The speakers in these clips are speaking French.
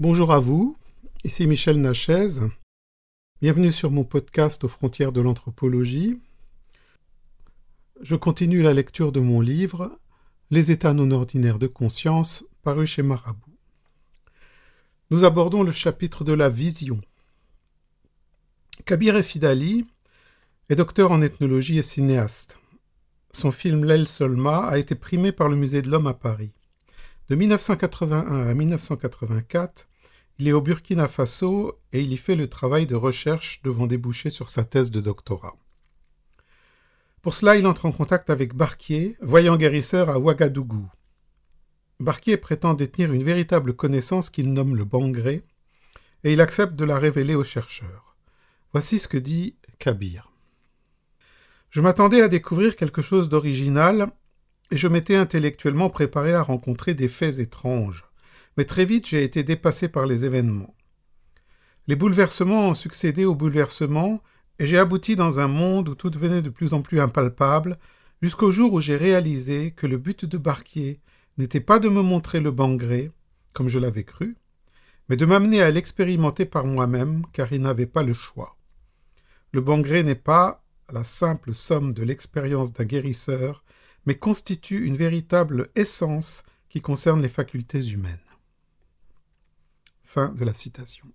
Bonjour à vous, ici Michel Nachez. Bienvenue sur mon podcast aux frontières de l'anthropologie. Je continue la lecture de mon livre Les états non ordinaires de conscience, paru chez Marabout. Nous abordons le chapitre de la vision. Kabir Efidali est docteur en ethnologie et cinéaste. Son film L'El Solma a été primé par le Musée de l'Homme à Paris. De 1981 à 1984, il est au Burkina Faso et il y fait le travail de recherche devant déboucher sur sa thèse de doctorat. Pour cela, il entre en contact avec Barquier, voyant guérisseur à Ouagadougou. Barquier prétend détenir une véritable connaissance qu'il nomme le bangré, et il accepte de la révéler aux chercheurs. Voici ce que dit Kabir. Je m'attendais à découvrir quelque chose d'original et je m'étais intellectuellement préparé à rencontrer des faits étranges. Mais très vite j'ai été dépassé par les événements. Les bouleversements ont succédé aux bouleversements, et j'ai abouti dans un monde où tout devenait de plus en plus impalpable, jusqu'au jour où j'ai réalisé que le but de Barquier n'était pas de me montrer le bangré, comme je l'avais cru, mais de m'amener à l'expérimenter par moi-même, car il n'avait pas le choix. Le bangré n'est pas la simple somme de l'expérience d'un guérisseur, mais constitue une véritable essence qui concerne les facultés humaines. Fin de la citation.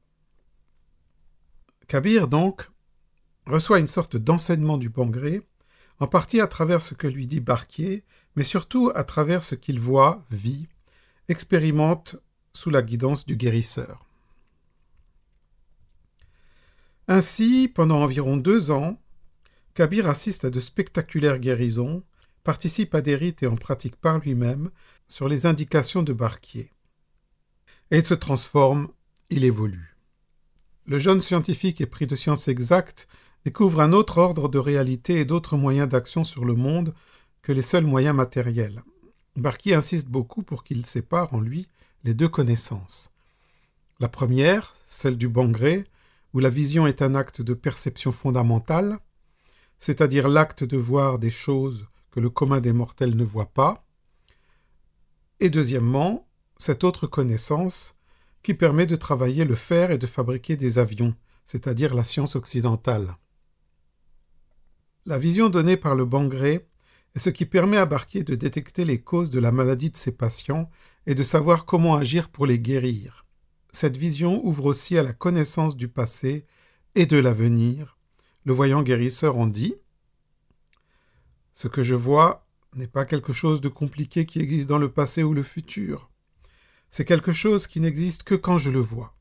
Kabir, donc, reçoit une sorte d'enseignement du Bangré, en partie à travers ce que lui dit Barquier, mais surtout à travers ce qu'il voit, vit, expérimente sous la guidance du guérisseur. Ainsi, pendant environ deux ans, Kabir assiste à de spectaculaires guérisons, participe à des rites et en pratique par lui-même sur les indications de Barquier. Et il se transforme, il évolue. Le jeune scientifique épris de sciences exactes découvre un autre ordre de réalité et d'autres moyens d'action sur le monde que les seuls moyens matériels. Barquier insiste beaucoup pour qu'il sépare en lui les deux connaissances. La première, celle du bon gré, où la vision est un acte de perception fondamentale, c'est-à-dire l'acte de voir des choses que le commun des mortels ne voit pas, et deuxièmement, cette autre connaissance qui permet de travailler le fer et de fabriquer des avions, c'est-à-dire la science occidentale. La vision donnée par le Bangré est ce qui permet à Barquier de détecter les causes de la maladie de ses patients et de savoir comment agir pour les guérir. Cette vision ouvre aussi à la connaissance du passé et de l'avenir. Le voyant guérisseur en dit ce que je vois n'est pas quelque chose de compliqué qui existe dans le passé ou le futur. C'est quelque chose qui n'existe que quand je le vois.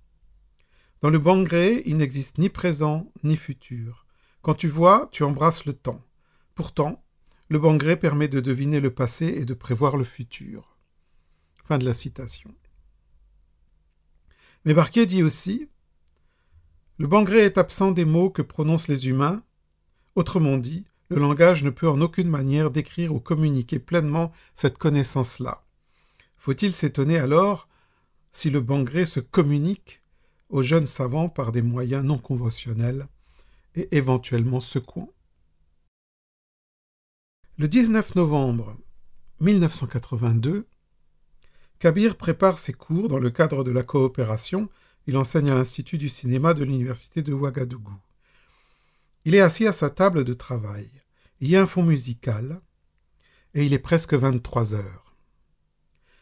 Dans le bangré, il n'existe ni présent ni futur. Quand tu vois, tu embrasses le temps. Pourtant, le bangré permet de deviner le passé et de prévoir le futur. Fin de la citation. Mais Barquier dit aussi Le bangré est absent des mots que prononcent les humains. Autrement dit, le langage ne peut en aucune manière décrire ou communiquer pleinement cette connaissance-là. Faut-il s'étonner alors si le bangré se communique aux jeunes savants par des moyens non conventionnels et éventuellement secouants Le 19 novembre 1982, Kabir prépare ses cours dans le cadre de la coopération. Il enseigne à l'Institut du cinéma de l'Université de Ouagadougou. Il est assis à sa table de travail. Il y a un fond musical, et il est presque vingt-trois heures.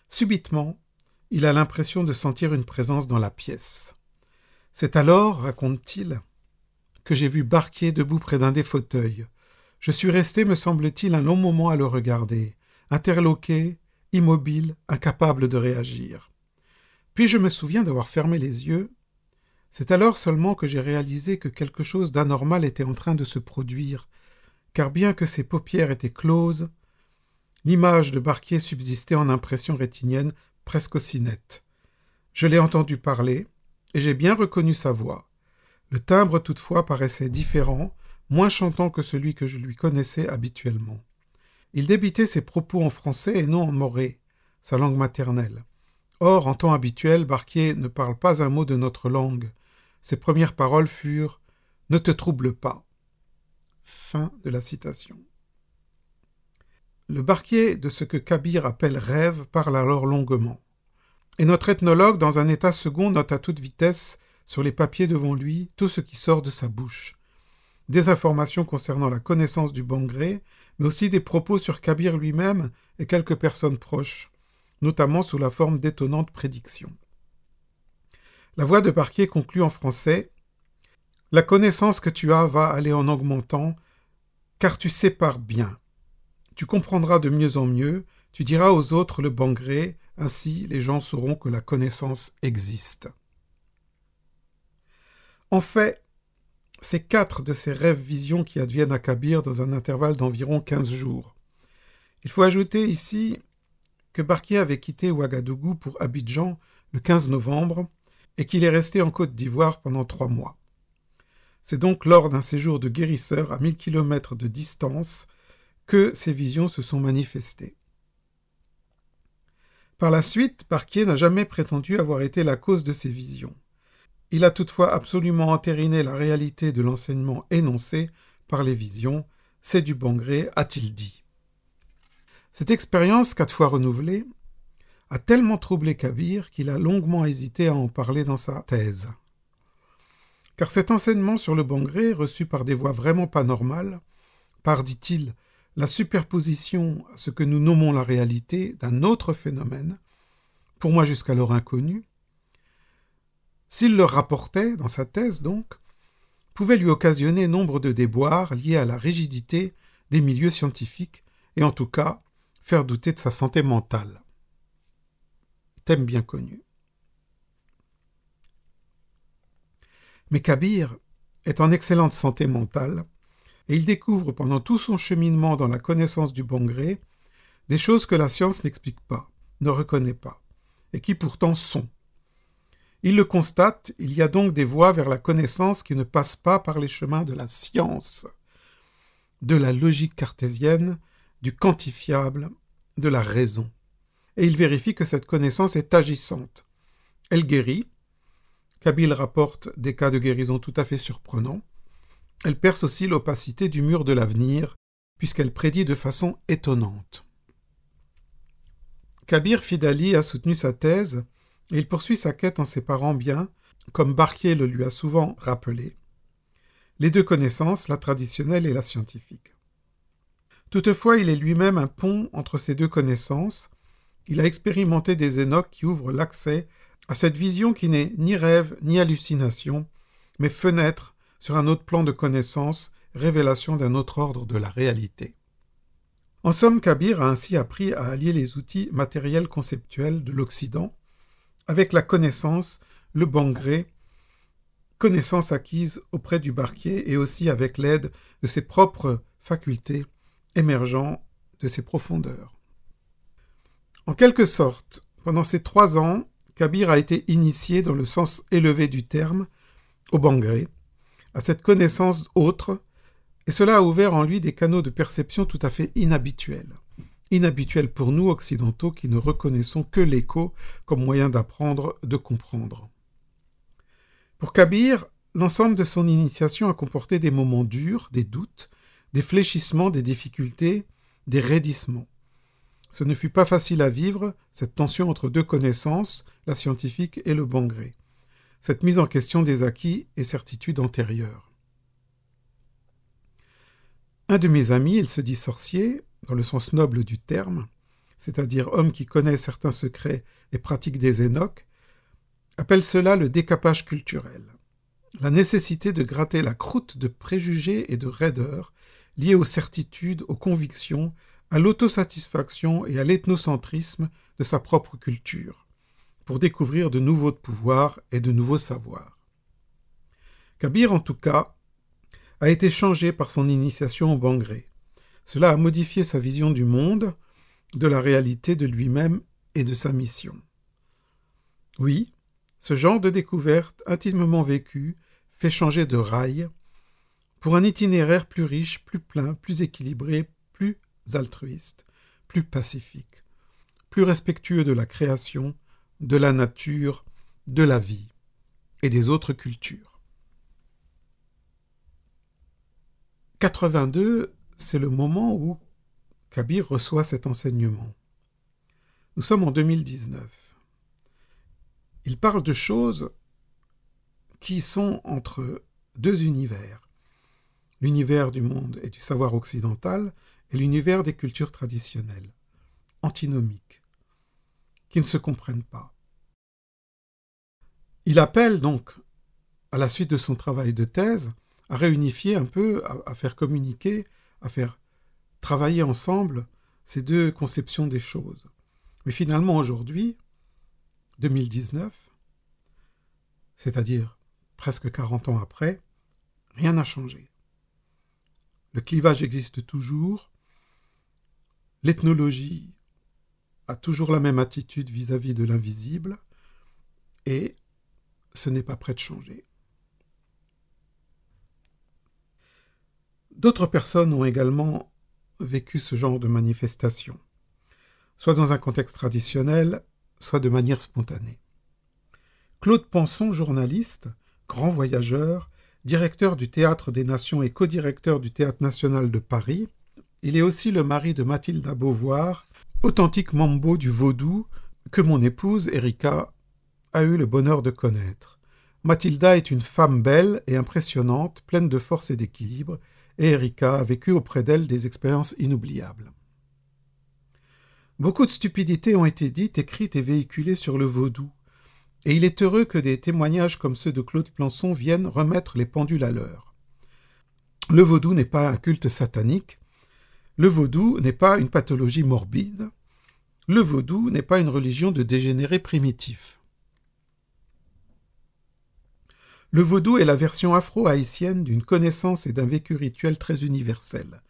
Subitement, il a l'impression de sentir une présence dans la pièce. C'est alors, raconte-t-il, que j'ai vu Barquier debout près d'un des fauteuils. Je suis resté, me semble-t-il, un long moment à le regarder, interloqué, immobile, incapable de réagir. Puis je me souviens d'avoir fermé les yeux c'est alors seulement que j'ai réalisé que quelque chose d'anormal était en train de se produire, car bien que ses paupières étaient closes, l'image de Barquier subsistait en impression rétinienne presque aussi nette. Je l'ai entendu parler, et j'ai bien reconnu sa voix. Le timbre toutefois paraissait différent, moins chantant que celui que je lui connaissais habituellement. Il débitait ses propos en français et non en moré, sa langue maternelle. Or, en temps habituel, Barquier ne parle pas un mot de notre langue. Ses premières paroles furent Ne te trouble pas. Le barquier de ce que Kabir appelle rêve parle alors longuement. Et notre ethnologue, dans un état second, note à toute vitesse, sur les papiers devant lui, tout ce qui sort de sa bouche. Des informations concernant la connaissance du Bangré, mais aussi des propos sur Kabir lui-même et quelques personnes proches, notamment sous la forme d'étonnantes prédictions. La voix de Parquier conclut en français La connaissance que tu as va aller en augmentant, car tu sépares bien. Tu comprendras de mieux en mieux, tu diras aux autres le bangré, ainsi les gens sauront que la connaissance existe. En fait, c'est quatre de ces rêves-visions qui adviennent à Kabir dans un intervalle d'environ quinze jours. Il faut ajouter ici que Barquier avait quitté Ouagadougou pour Abidjan le 15 novembre et qu'il est resté en Côte d'Ivoire pendant trois mois. C'est donc lors d'un séjour de guérisseur à mille kilomètres de distance que ces visions se sont manifestées. Par la suite, Barquier n'a jamais prétendu avoir été la cause de ces visions. Il a toutefois absolument entériné la réalité de l'enseignement énoncé par les visions. C'est du bon gré, a-t-il dit. Cette expérience, quatre fois renouvelée, a tellement troublé Kabir qu'il a longuement hésité à en parler dans sa thèse. Car cet enseignement sur le bangré, reçu par des voix vraiment pas normales, par, dit-il, la superposition à ce que nous nommons la réalité d'un autre phénomène, pour moi jusqu'alors inconnu, s'il le rapportait dans sa thèse donc, pouvait lui occasionner nombre de déboires liés à la rigidité des milieux scientifiques et en tout cas faire douter de sa santé mentale thème bien connu. Mais Kabir est en excellente santé mentale et il découvre pendant tout son cheminement dans la connaissance du bon gré des choses que la science n'explique pas, ne reconnaît pas, et qui pourtant sont. Il le constate, il y a donc des voies vers la connaissance qui ne passent pas par les chemins de la science, de la logique cartésienne, du quantifiable, de la raison et il vérifie que cette connaissance est agissante. Elle guérit. Kabyle rapporte des cas de guérison tout à fait surprenants. Elle perce aussi l'opacité du mur de l'avenir, puisqu'elle prédit de façon étonnante. Kabir Fidali a soutenu sa thèse, et il poursuit sa quête en séparant bien, comme Barquier le lui a souvent rappelé, les deux connaissances, la traditionnelle et la scientifique. Toutefois, il est lui-même un pont entre ces deux connaissances, il a expérimenté des énoques qui ouvrent l'accès à cette vision qui n'est ni rêve ni hallucination, mais fenêtre sur un autre plan de connaissance, révélation d'un autre ordre de la réalité. En somme, Kabir a ainsi appris à allier les outils matériels conceptuels de l'Occident avec la connaissance, le bangré, connaissance acquise auprès du barquier et aussi avec l'aide de ses propres facultés émergeant de ses profondeurs. En quelque sorte, pendant ces trois ans, Kabir a été initié dans le sens élevé du terme, au bangré, à cette connaissance autre, et cela a ouvert en lui des canaux de perception tout à fait inhabituels. Inhabituels pour nous occidentaux qui ne reconnaissons que l'écho comme moyen d'apprendre, de comprendre. Pour Kabir, l'ensemble de son initiation a comporté des moments durs, des doutes, des fléchissements, des difficultés, des raidissements. Ce ne fut pas facile à vivre, cette tension entre deux connaissances, la scientifique et le bon gré, cette mise en question des acquis et certitudes antérieures. Un de mes amis, il se dit sorcier, dans le sens noble du terme, c'est-à-dire homme qui connaît certains secrets et pratique des énoques, appelle cela le décapage culturel, la nécessité de gratter la croûte de préjugés et de raideurs liés aux certitudes, aux convictions, à l'autosatisfaction et à l'ethnocentrisme de sa propre culture, pour découvrir de nouveaux pouvoirs et de nouveaux savoirs. Kabir, en tout cas, a été changé par son initiation au Bangré. Cela a modifié sa vision du monde, de la réalité de lui-même et de sa mission. Oui, ce genre de découverte intimement vécue fait changer de rail pour un itinéraire plus riche, plus plein, plus équilibré, plus altruiste, plus pacifique, plus respectueux de la création, de la nature, de la vie et des autres cultures. 82, c'est le moment où Kabir reçoit cet enseignement. Nous sommes en 2019. il parle de choses qui sont entre deux univers, l'univers du monde et du savoir occidental et l'univers des cultures traditionnelles, antinomiques, qui ne se comprennent pas. Il appelle donc, à la suite de son travail de thèse, à réunifier un peu, à, faire communiquer, à faire travailler ensemble ces deux conceptions des choses. Mais finalement, aujourd'hui, 2019, c'est-à-dire presque 40 ans après, rien n'a changé. Le clivage existe toujours, l'ethnologie a toujours la même attitude vis-à-vis -vis de l'invisible, et ce n'est pas prêt de changer. D'autres personnes ont également vécu ce genre de manifestation, soit dans un contexte traditionnel, soit de manière spontanée. Claude Panson, journaliste, grand voyageur, directeur du Théâtre des Nations et co-directeur du Théâtre national de Paris, il est aussi le mari de Mathilda Beauvoir, authentique mambo du vaudou que mon épouse, Erika, a eu le bonheur de connaître. Mathilda est une femme belle et impressionnante, pleine de force et d'équilibre, et Erika a vécu auprès d'elle des expériences inoubliables. Beaucoup de stupidités ont été dites, écrites et véhiculées sur le vaudou, et il est heureux que des témoignages comme ceux de Claude Plançon viennent remettre les pendules à l'heure. Le vaudou n'est pas un culte satanique, le vaudou n'est pas une pathologie morbide, le vaudou n'est pas une religion de dégénérés primitifs. Le vaudou est la version afro-haïtienne d'une connaissance et d'un vécu rituel très universel.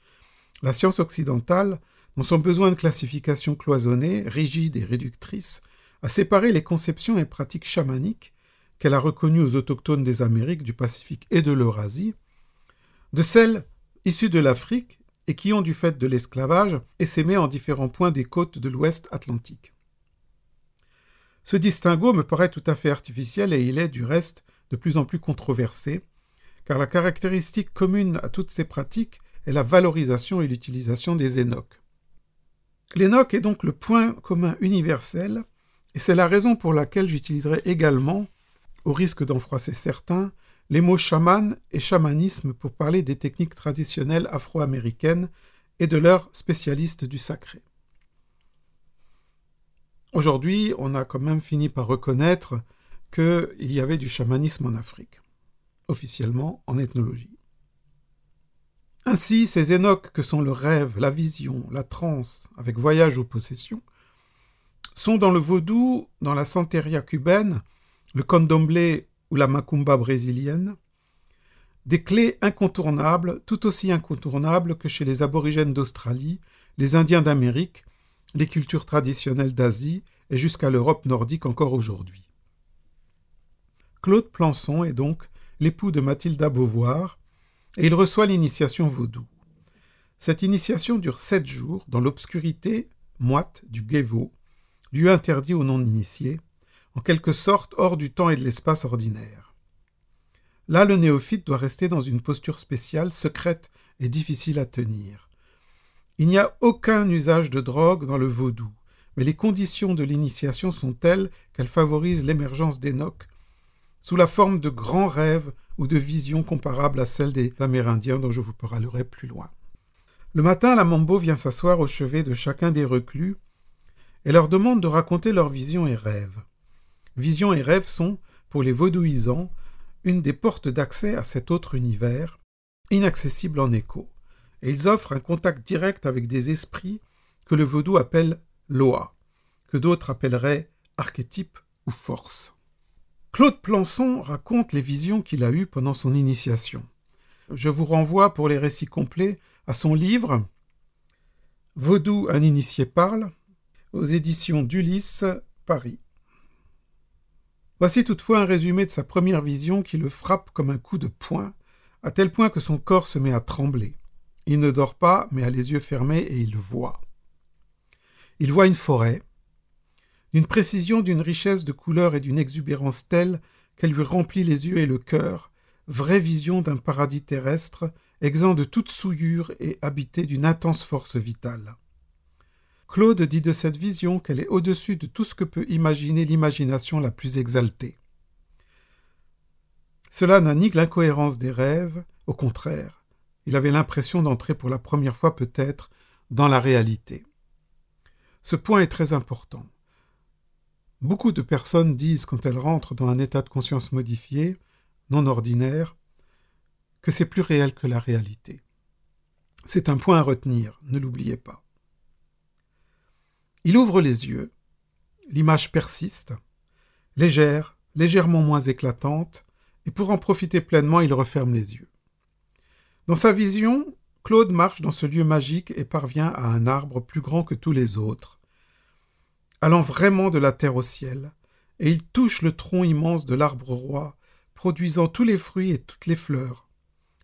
La science occidentale, dans son besoin de classification cloisonnée, rigide et réductrice, a séparé les conceptions et pratiques chamaniques qu'elle a reconnues aux autochtones des Amériques, du Pacifique et de l'Eurasie, de celles issues de l'Afrique et qui ont, du fait de l'esclavage, essaimé en différents points des côtes de l'Ouest Atlantique. Ce distinguo me paraît tout à fait artificiel et il est, du reste, de plus en plus controversé, car la caractéristique commune à toutes ces pratiques est la valorisation et l'utilisation des énoques. L'énoque est donc le point commun universel, et c'est la raison pour laquelle j'utiliserai également, au risque d'en froisser certains, les mots chaman et chamanisme pour parler des techniques traditionnelles afro-américaines et de leurs spécialistes du sacré. Aujourd'hui, on a quand même fini par reconnaître qu'il y avait du chamanisme en Afrique, officiellement en ethnologie. Ainsi, ces énoques que sont le rêve, la vision, la transe, avec voyage ou possession, sont dans le vaudou, dans la santeria cubaine, le candomblé ou la macumba brésilienne, des clés incontournables, tout aussi incontournables que chez les aborigènes d'Australie, les Indiens d'Amérique, les cultures traditionnelles d'Asie et jusqu'à l'Europe nordique encore aujourd'hui. Claude Plançon est donc l'époux de Mathilda Beauvoir, et il reçoit l'initiation vaudou. Cette initiation dure sept jours dans l'obscurité moite du Guévo, lieu interdit aux non-initiés, en quelque sorte hors du temps et de l'espace ordinaire. Là, le néophyte doit rester dans une posture spéciale, secrète et difficile à tenir. Il n'y a aucun usage de drogue dans le vaudou, mais les conditions de l'initiation sont telles qu'elles favorisent l'émergence d'énoques sous la forme de grands rêves ou de visions comparables à celles des Amérindiens dont je vous parlerai plus loin. Le matin, la Mambo vient s'asseoir au chevet de chacun des reclus et leur demande de raconter leurs visions et rêves. Visions et rêves sont, pour les vaudouisants, une des portes d'accès à cet autre univers, inaccessible en écho, et ils offrent un contact direct avec des esprits que le vaudou appelle loa, que d'autres appelleraient archétype ou force. Claude Plançon raconte les visions qu'il a eues pendant son initiation. Je vous renvoie pour les récits complets à son livre Vaudou, un initié parle, aux éditions d'Ulysse, Paris. Voici toutefois un résumé de sa première vision qui le frappe comme un coup de poing, à tel point que son corps se met à trembler. Il ne dort pas, mais a les yeux fermés et il voit. Il voit une forêt, d'une précision, d'une richesse de couleurs et d'une exubérance telle qu'elle lui remplit les yeux et le cœur, vraie vision d'un paradis terrestre, exempt de toute souillure et habité d'une intense force vitale. Claude dit de cette vision qu'elle est au-dessus de tout ce que peut imaginer l'imagination la plus exaltée. Cela n'a ni l'incohérence des rêves, au contraire, il avait l'impression d'entrer pour la première fois peut-être dans la réalité. Ce point est très important. Beaucoup de personnes disent quand elles rentrent dans un état de conscience modifié, non ordinaire, que c'est plus réel que la réalité. C'est un point à retenir, ne l'oubliez pas. Il ouvre les yeux, l'image persiste, légère, légèrement moins éclatante, et pour en profiter pleinement, il referme les yeux. Dans sa vision, Claude marche dans ce lieu magique et parvient à un arbre plus grand que tous les autres, allant vraiment de la terre au ciel, et il touche le tronc immense de l'arbre roi, produisant tous les fruits et toutes les fleurs.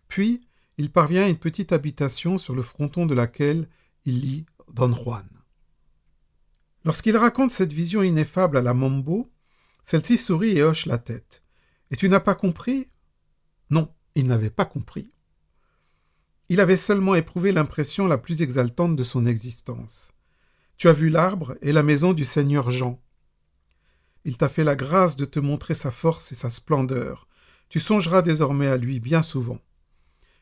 Puis, il parvient à une petite habitation sur le fronton de laquelle il lit Don Juan. Lorsqu'il raconte cette vision ineffable à la Mambo, celle-ci sourit et hoche la tête. Et tu n'as pas compris? Non, il n'avait pas compris. Il avait seulement éprouvé l'impression la plus exaltante de son existence. Tu as vu l'arbre et la maison du Seigneur Jean. Il t'a fait la grâce de te montrer sa force et sa splendeur. Tu songeras désormais à lui bien souvent.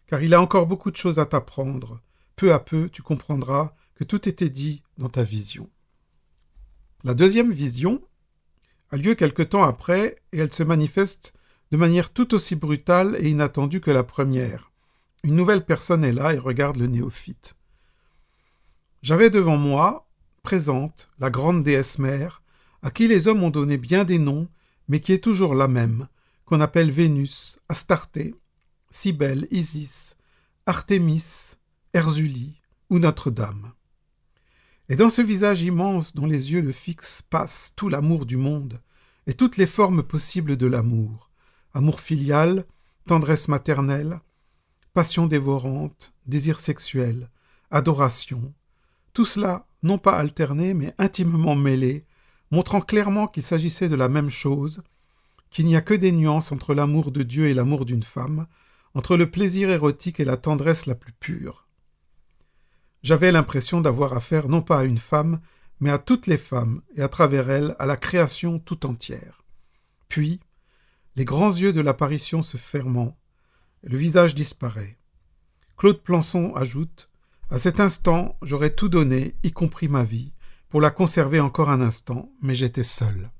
Car il a encore beaucoup de choses à t'apprendre. Peu à peu, tu comprendras que tout était dit dans ta vision. La deuxième vision a lieu quelque temps après et elle se manifeste de manière tout aussi brutale et inattendue que la première. Une nouvelle personne est là et regarde le néophyte. J'avais devant moi, présente, la grande déesse mère, à qui les hommes ont donné bien des noms, mais qui est toujours la même, qu'on appelle Vénus, Astarté, Cybèle, Isis, Artémis, Erzulie ou Notre-Dame. Et dans ce visage immense dont les yeux le fixent passe tout l'amour du monde et toutes les formes possibles de l'amour, amour filial, tendresse maternelle, passion dévorante, désir sexuel, adoration, tout cela non pas alterné mais intimement mêlé, montrant clairement qu'il s'agissait de la même chose, qu'il n'y a que des nuances entre l'amour de Dieu et l'amour d'une femme, entre le plaisir érotique et la tendresse la plus pure. J'avais l'impression d'avoir affaire non pas à une femme, mais à toutes les femmes, et à travers elles à la création tout entière. Puis, les grands yeux de l'apparition se fermant, le visage disparaît. Claude Plançon ajoute À cet instant, j'aurais tout donné, y compris ma vie, pour la conserver encore un instant, mais j'étais seul.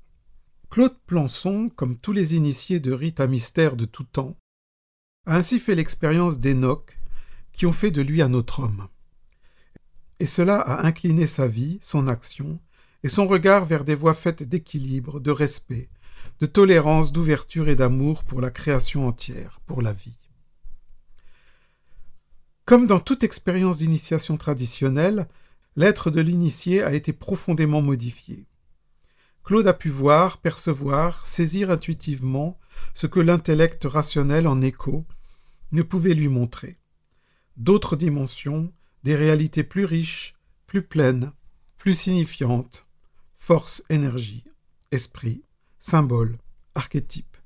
Claude Plançon, comme tous les initiés de rites à mystère de tout temps, a ainsi fait l'expérience d'Enoch, qui ont fait de lui un autre homme. Et cela a incliné sa vie, son action, et son regard vers des voies faites d'équilibre, de respect, de tolérance, d'ouverture et d'amour pour la création entière, pour la vie. Comme dans toute expérience d'initiation traditionnelle, l'être de l'initié a été profondément modifié. Claude a pu voir, percevoir, saisir intuitivement ce que l'intellect rationnel en écho ne pouvait lui montrer. D'autres dimensions, des réalités plus riches, plus pleines, plus signifiantes, force, énergie, esprit, symbole, archétype,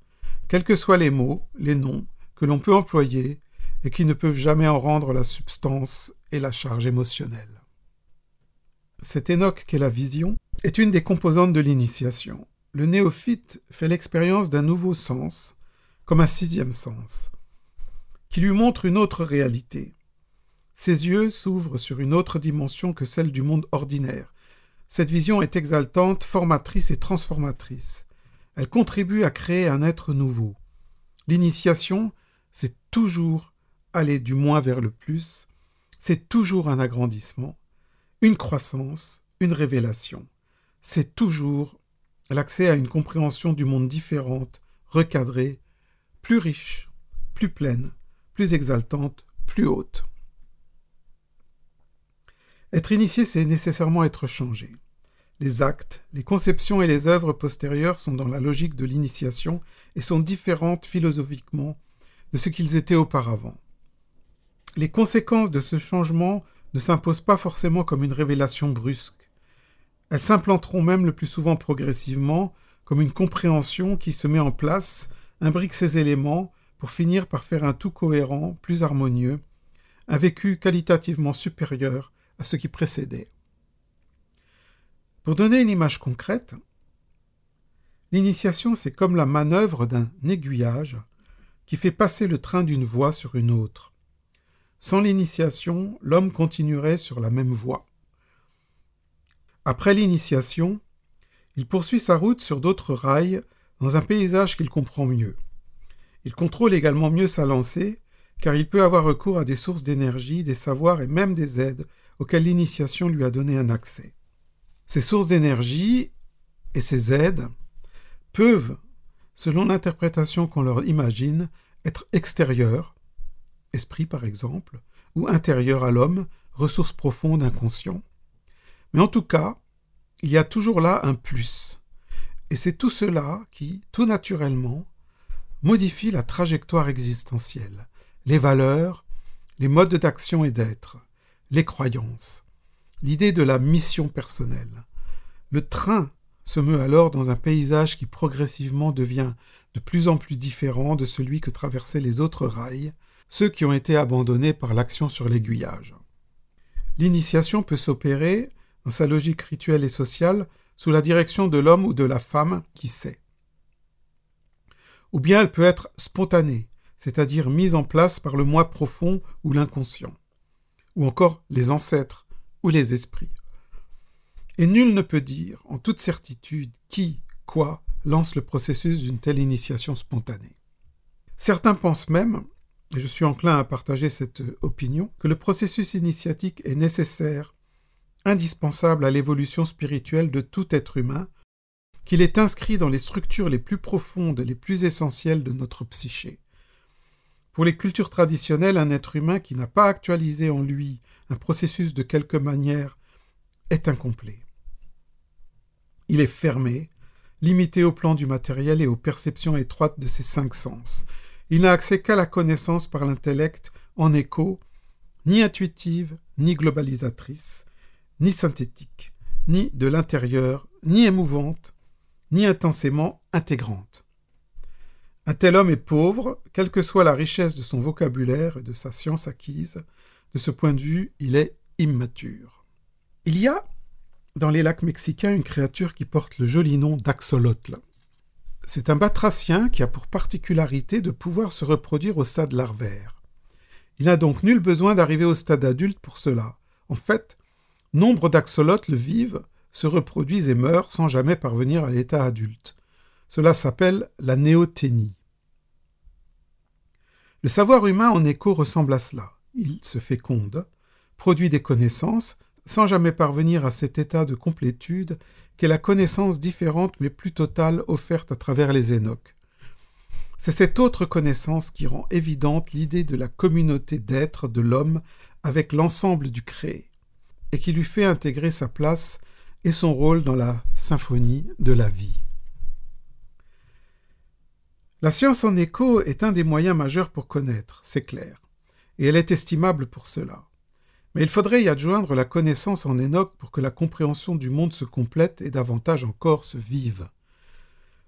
quels que soient les mots, les noms que l'on peut employer et qui ne peuvent jamais en rendre la substance et la charge émotionnelle. Cet Enoch qu'est la vision est une des composantes de l'initiation. Le néophyte fait l'expérience d'un nouveau sens, comme un sixième sens, qui lui montre une autre réalité. Ses yeux s'ouvrent sur une autre dimension que celle du monde ordinaire. Cette vision est exaltante, formatrice et transformatrice. Elle contribue à créer un être nouveau. L'initiation, c'est toujours aller du moins vers le plus, c'est toujours un agrandissement, une croissance, une révélation. C'est toujours l'accès à une compréhension du monde différente, recadrée, plus riche, plus pleine, plus exaltante, plus haute. Être initié, c'est nécessairement être changé. Les actes, les conceptions et les œuvres postérieures sont dans la logique de l'initiation et sont différentes philosophiquement de ce qu'ils étaient auparavant les conséquences de ce changement ne s'imposent pas forcément comme une révélation brusque. Elles s'implanteront même le plus souvent progressivement, comme une compréhension qui se met en place, imbrique ces éléments pour finir par faire un tout cohérent, plus harmonieux, un vécu qualitativement supérieur à ce qui précédait. Pour donner une image concrète, l'initiation c'est comme la manœuvre d'un aiguillage qui fait passer le train d'une voie sur une autre. Sans l'initiation, l'homme continuerait sur la même voie. Après l'initiation, il poursuit sa route sur d'autres rails dans un paysage qu'il comprend mieux. Il contrôle également mieux sa lancée, car il peut avoir recours à des sources d'énergie, des savoirs et même des aides auxquelles l'initiation lui a donné un accès. Ces sources d'énergie et ces aides peuvent, selon l'interprétation qu'on leur imagine, être extérieures, esprit par exemple, ou intérieures à l'homme, ressources profondes inconscientes. Mais en tout cas, il y a toujours là un plus. Et c'est tout cela qui, tout naturellement, modifie la trajectoire existentielle, les valeurs, les modes d'action et d'être, les croyances, l'idée de la mission personnelle. Le train se meut alors dans un paysage qui progressivement devient de plus en plus différent de celui que traversaient les autres rails, ceux qui ont été abandonnés par l'action sur l'aiguillage. L'initiation peut s'opérer, dans sa logique rituelle et sociale, sous la direction de l'homme ou de la femme qui sait. Ou bien elle peut être spontanée, c'est-à-dire mise en place par le moi profond ou l'inconscient, ou encore les ancêtres ou les esprits. Et nul ne peut dire, en toute certitude, qui, quoi, lance le processus d'une telle initiation spontanée. Certains pensent même, et je suis enclin à partager cette opinion, que le processus initiatique est nécessaire, indispensable à l'évolution spirituelle de tout être humain, qu'il est inscrit dans les structures les plus profondes, les plus essentielles de notre psyché. Pour les cultures traditionnelles, un être humain qui n'a pas actualisé en lui un processus de quelque manière est incomplet. Il est fermé, limité au plan du matériel et aux perceptions étroites de ses cinq sens. Il n'a accès qu'à la connaissance par l'intellect en écho, ni intuitive, ni globalisatrice, ni synthétique, ni de l'intérieur, ni émouvante, ni intensément intégrante. Un tel homme est pauvre, quelle que soit la richesse de son vocabulaire et de sa science acquise. De ce point de vue, il est immature. Il y a dans les lacs mexicains une créature qui porte le joli nom d'axolotl. C'est un batracien qui a pour particularité de pouvoir se reproduire au stade larvaire. Il n'a donc nul besoin d'arriver au stade adulte pour cela. En fait, nombre d'axolotls vivent, se reproduisent et meurent sans jamais parvenir à l'état adulte. Cela s'appelle la néoténie. Le savoir humain en écho ressemble à cela. Il se féconde, produit des connaissances, sans jamais parvenir à cet état de complétude qu'est la connaissance différente mais plus totale offerte à travers les énoques. C'est cette autre connaissance qui rend évidente l'idée de la communauté d'être de l'homme avec l'ensemble du créé, et qui lui fait intégrer sa place et son rôle dans la symphonie de la vie. La science en écho est un des moyens majeurs pour connaître, c'est clair, et elle est estimable pour cela. Mais il faudrait y adjoindre la connaissance en Enoch pour que la compréhension du monde se complète et davantage encore se vive.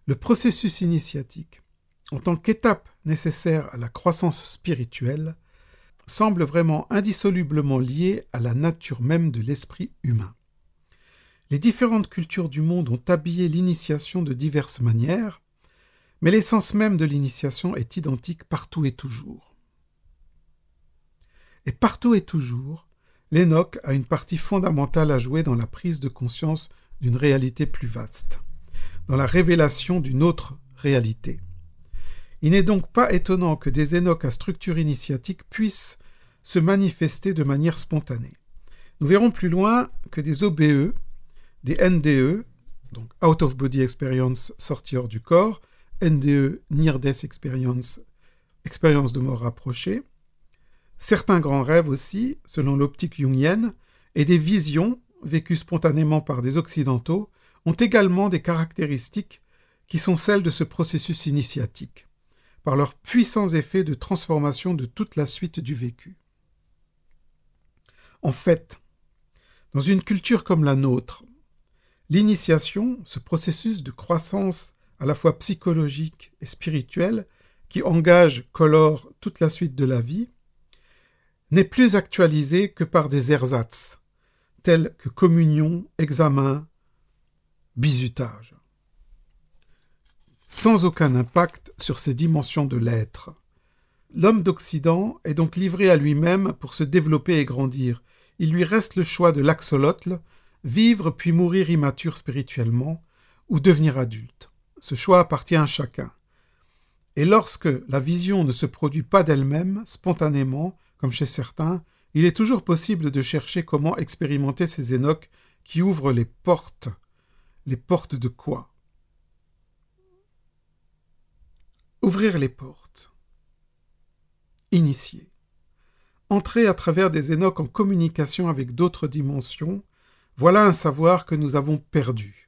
Le processus initiatique, en tant qu'étape nécessaire à la croissance spirituelle, semble vraiment indissolublement lié à la nature même de l'esprit humain. Les différentes cultures du monde ont habillé l'initiation de diverses manières, mais l'essence même de l'initiation est identique partout et toujours. Et partout et toujours, l'Enoch a une partie fondamentale à jouer dans la prise de conscience d'une réalité plus vaste, dans la révélation d'une autre réalité. Il n'est donc pas étonnant que des Enoch à structure initiatique puissent se manifester de manière spontanée. Nous verrons plus loin que des OBE, des NDE, donc Out of Body Experience sorti hors du corps, NDE, Near Death Experience, expérience de mort rapprochée, certains grands rêves aussi, selon l'optique jungienne, et des visions, vécues spontanément par des Occidentaux, ont également des caractéristiques qui sont celles de ce processus initiatique, par leurs puissants effets de transformation de toute la suite du vécu. En fait, dans une culture comme la nôtre, l'initiation, ce processus de croissance à la fois psychologique et spirituel, qui engage, colore toute la suite de la vie, n'est plus actualisé que par des ersatz, tels que communion, examen, bizutage. Sans aucun impact sur ces dimensions de l'être. L'homme d'Occident est donc livré à lui-même pour se développer et grandir. Il lui reste le choix de l'axolotl, vivre puis mourir immature spirituellement, ou devenir adulte. Ce choix appartient à chacun. Et lorsque la vision ne se produit pas d'elle-même, spontanément, comme chez certains, il est toujours possible de chercher comment expérimenter ces énoques qui ouvrent les portes. Les portes de quoi? Ouvrir les portes. Initier. Entrer à travers des énoques en communication avec d'autres dimensions, voilà un savoir que nous avons perdu,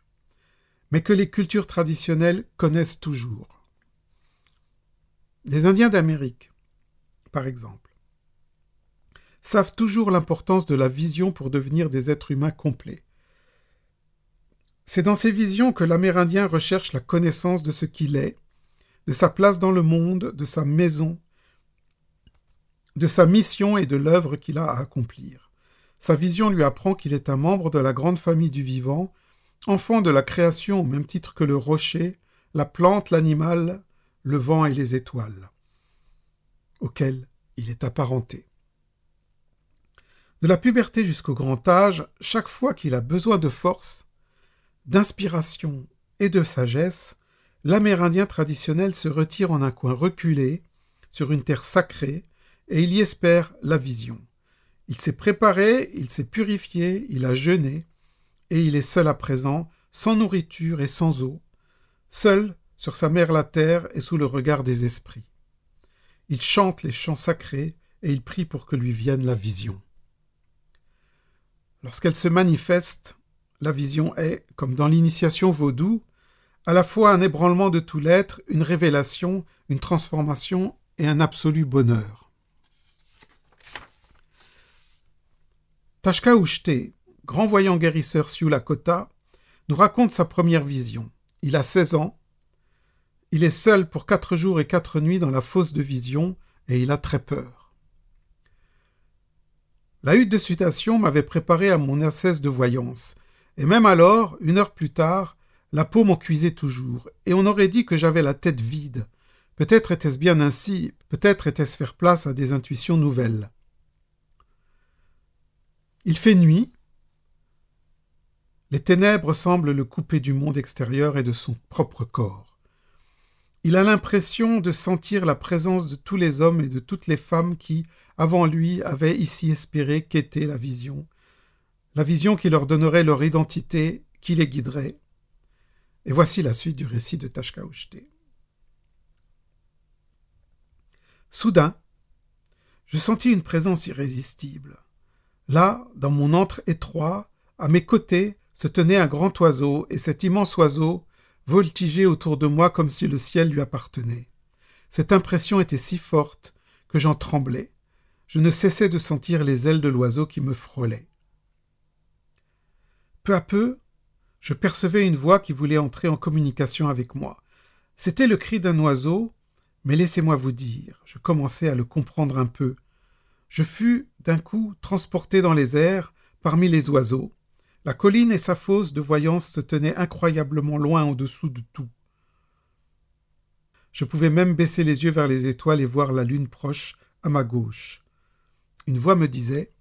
mais que les cultures traditionnelles connaissent toujours. Les Indiens d'Amérique, par exemple, savent toujours l'importance de la vision pour devenir des êtres humains complets. C'est dans ces visions que l'Amérindien recherche la connaissance de ce qu'il est, de sa place dans le monde, de sa maison, de sa mission et de l'œuvre qu'il a à accomplir. Sa vision lui apprend qu'il est un membre de la grande famille du vivant, enfant de la création au même titre que le rocher, la plante, l'animal, le vent et les étoiles, auxquels il est apparenté. De la puberté jusqu'au grand âge, chaque fois qu'il a besoin de force, d'inspiration et de sagesse, l'Amérindien traditionnel se retire en un coin reculé, sur une terre sacrée, et il y espère la vision. Il s'est préparé, il s'est purifié, il a jeûné, et il est seul à présent, sans nourriture et sans eau, seul sur sa mère la terre et sous le regard des esprits. Il chante les chants sacrés et il prie pour que lui vienne la vision. Lorsqu'elle se manifeste, la vision est, comme dans l'initiation vaudou, à la fois un ébranlement de tout l'être, une révélation, une transformation et un absolu bonheur. Tashka Ushte, grand voyant guérisseur Sioux Lakota, nous raconte sa première vision. Il a 16 ans. Il est seul pour quatre jours et quatre nuits dans la fosse de vision et il a très peur. La hutte de citation m'avait préparé à mon assesse de voyance, et même alors, une heure plus tard, la peau m'en cuisait toujours, et on aurait dit que j'avais la tête vide. Peut-être était-ce bien ainsi, peut-être était-ce faire place à des intuitions nouvelles. Il fait nuit. Les ténèbres semblent le couper du monde extérieur et de son propre corps. Il a l'impression de sentir la présence de tous les hommes et de toutes les femmes qui, avant lui, avaient ici espéré qu'était la vision, la vision qui leur donnerait leur identité, qui les guiderait. Et voici la suite du récit de Tashkaouchté. Soudain, je sentis une présence irrésistible. Là, dans mon antre étroit, à mes côtés, se tenait un grand oiseau, et cet immense oiseau voltigeait autour de moi comme si le ciel lui appartenait. Cette impression était si forte que j'en tremblais. Je ne cessais de sentir les ailes de l'oiseau qui me frôlaient. Peu à peu, je percevais une voix qui voulait entrer en communication avec moi. C'était le cri d'un oiseau, mais laissez-moi vous dire, je commençais à le comprendre un peu, je fus d'un coup transporté dans les airs, parmi les oiseaux. La colline et sa fosse de voyance se tenaient incroyablement loin au-dessous de tout. Je pouvais même baisser les yeux vers les étoiles et voir la lune proche, à ma gauche. Une voix me disait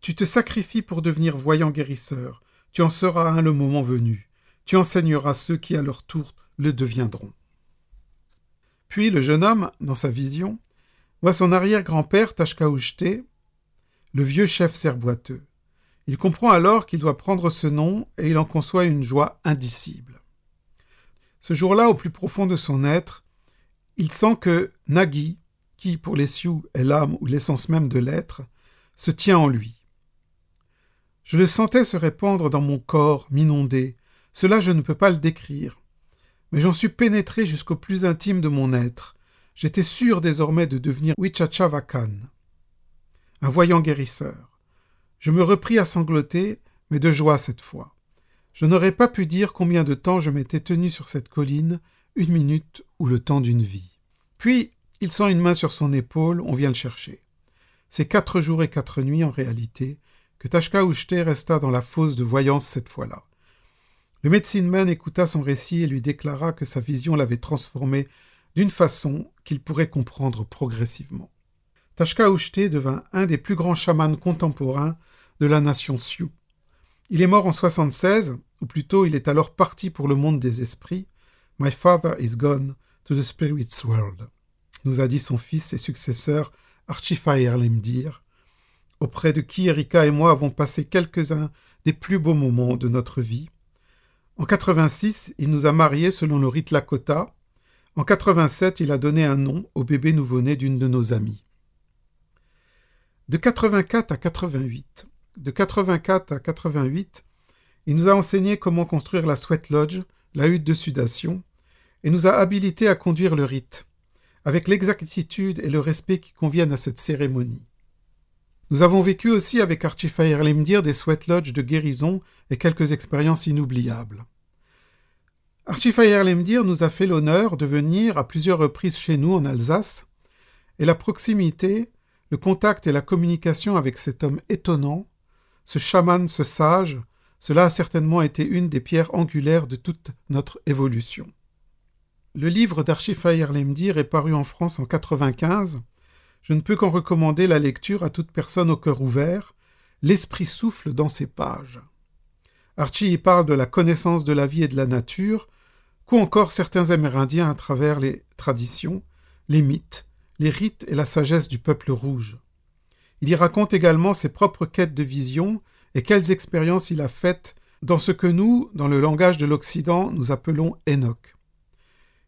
Tu te sacrifies pour devenir voyant guérisseur, tu en seras un le moment venu, tu enseigneras ceux qui à leur tour le deviendront. Puis le jeune homme, dans sa vision, voit son arrière-grand-père Tashkaouchté, le vieux chef serboiteux. Il comprend alors qu'il doit prendre ce nom et il en conçoit une joie indicible. Ce jour-là, au plus profond de son être, il sent que Nagi, qui pour les Sioux est l'âme ou l'essence même de l'être, se tient en lui. Je le sentais se répandre dans mon corps, m'inonder. Cela je ne peux pas le décrire. Mais j'en suis pénétré jusqu'au plus intime de mon être. J'étais sûr désormais de devenir Wichachavakan, un voyant guérisseur. Je me repris à sangloter, mais de joie cette fois. Je n'aurais pas pu dire combien de temps je m'étais tenu sur cette colline, une minute ou le temps d'une vie. Puis, il sent une main sur son épaule, on vient le chercher. C'est quatre jours et quatre nuits en réalité que Tashka resta dans la fosse de voyance cette fois-là. Le médecine man écouta son récit et lui déclara que sa vision l'avait transformé d'une façon qu'il pourrait comprendre progressivement. Tashka devint un des plus grands chamans contemporains de la nation Sioux. Il est mort en 76, ou plutôt il est alors parti pour le monde des esprits. My father is gone to the spirit's world, nous a dit son fils et successeur Archifire Lemdir, auprès de qui Erika et moi avons passé quelques-uns des plus beaux moments de notre vie. En 86, il nous a mariés selon le rite Lakota. En 87, il a donné un nom au bébé nouveau-né d'une de nos amies. De 84 à 88, de 84 à 88, il nous a enseigné comment construire la sweat lodge, la hutte de sudation, et nous a habilités à conduire le rite, avec l'exactitude et le respect qui conviennent à cette cérémonie. Nous avons vécu aussi avec Archifire Lemdir des sweat lodges de guérison et quelques expériences inoubliables. Archifire Lemdir nous a fait l'honneur de venir à plusieurs reprises chez nous en Alsace, et la proximité, le contact et la communication avec cet homme étonnant, ce chaman, ce sage, cela a certainement été une des pierres angulaires de toute notre évolution. Le livre d'Archifire Lemdir est paru en France en 95. Je ne peux qu'en recommander la lecture à toute personne au cœur ouvert. L'esprit souffle dans ses pages. Archie y parle de la connaissance de la vie et de la nature, qu'ont encore certains Amérindiens à travers les traditions, les mythes, les rites et la sagesse du peuple rouge. Il y raconte également ses propres quêtes de vision et quelles expériences il a faites dans ce que nous, dans le langage de l'Occident, nous appelons Enoch.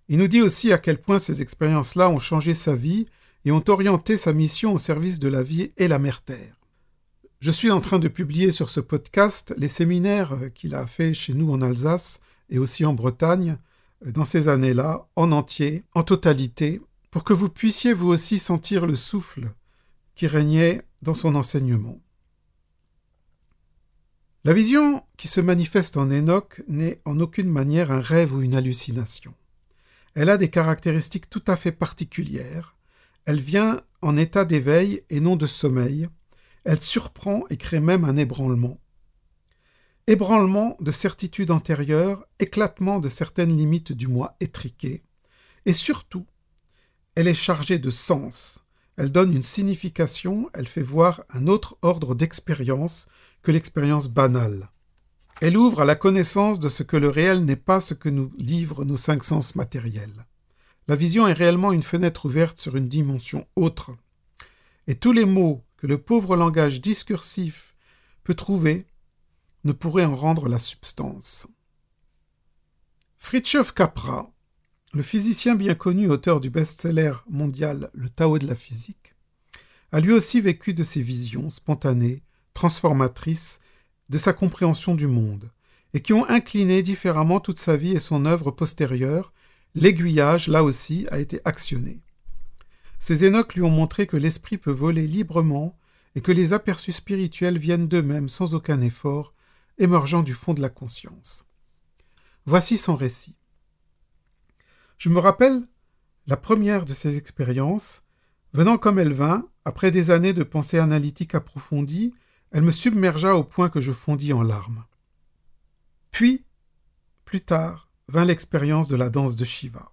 Il nous dit aussi à quel point ces expériences-là ont changé sa vie et ont orienté sa mission au service de la vie et la mère Terre. Je suis en train de publier sur ce podcast les séminaires qu'il a fait chez nous en Alsace et aussi en Bretagne dans ces années-là, en entier, en totalité, pour que vous puissiez vous aussi sentir le souffle qui régnait dans son enseignement. La vision qui se manifeste en Enoch n'est en aucune manière un rêve ou une hallucination. Elle a des caractéristiques tout à fait particulières. Elle vient en état d'éveil et non de sommeil. Elle surprend et crée même un ébranlement. Ébranlement de certitude antérieure, éclatement de certaines limites du moi étriqué. Et surtout, elle est chargée de sens. Elle donne une signification, elle fait voir un autre ordre d'expérience que l'expérience banale. Elle ouvre à la connaissance de ce que le réel n'est pas ce que nous livrent nos cinq sens matériels. La vision est réellement une fenêtre ouverte sur une dimension autre. Et tous les mots que le pauvre langage discursif peut trouver ne pourraient en rendre la substance. Fritjof Capra, le physicien bien connu auteur du best-seller mondial Le Tao de la physique, a lui aussi vécu de ces visions spontanées, transformatrices de sa compréhension du monde, et qui ont incliné différemment toute sa vie et son œuvre postérieure, l'aiguillage, là aussi, a été actionné. Ces énoques lui ont montré que l'esprit peut voler librement et que les aperçus spirituels viennent d'eux-mêmes sans aucun effort, émergeant du fond de la conscience. Voici son récit. Je me rappelle la première de ces expériences, venant comme elle vint, après des années de pensée analytique approfondie elle me submergea au point que je fondis en larmes. Puis, plus tard, vint l'expérience de la danse de Shiva.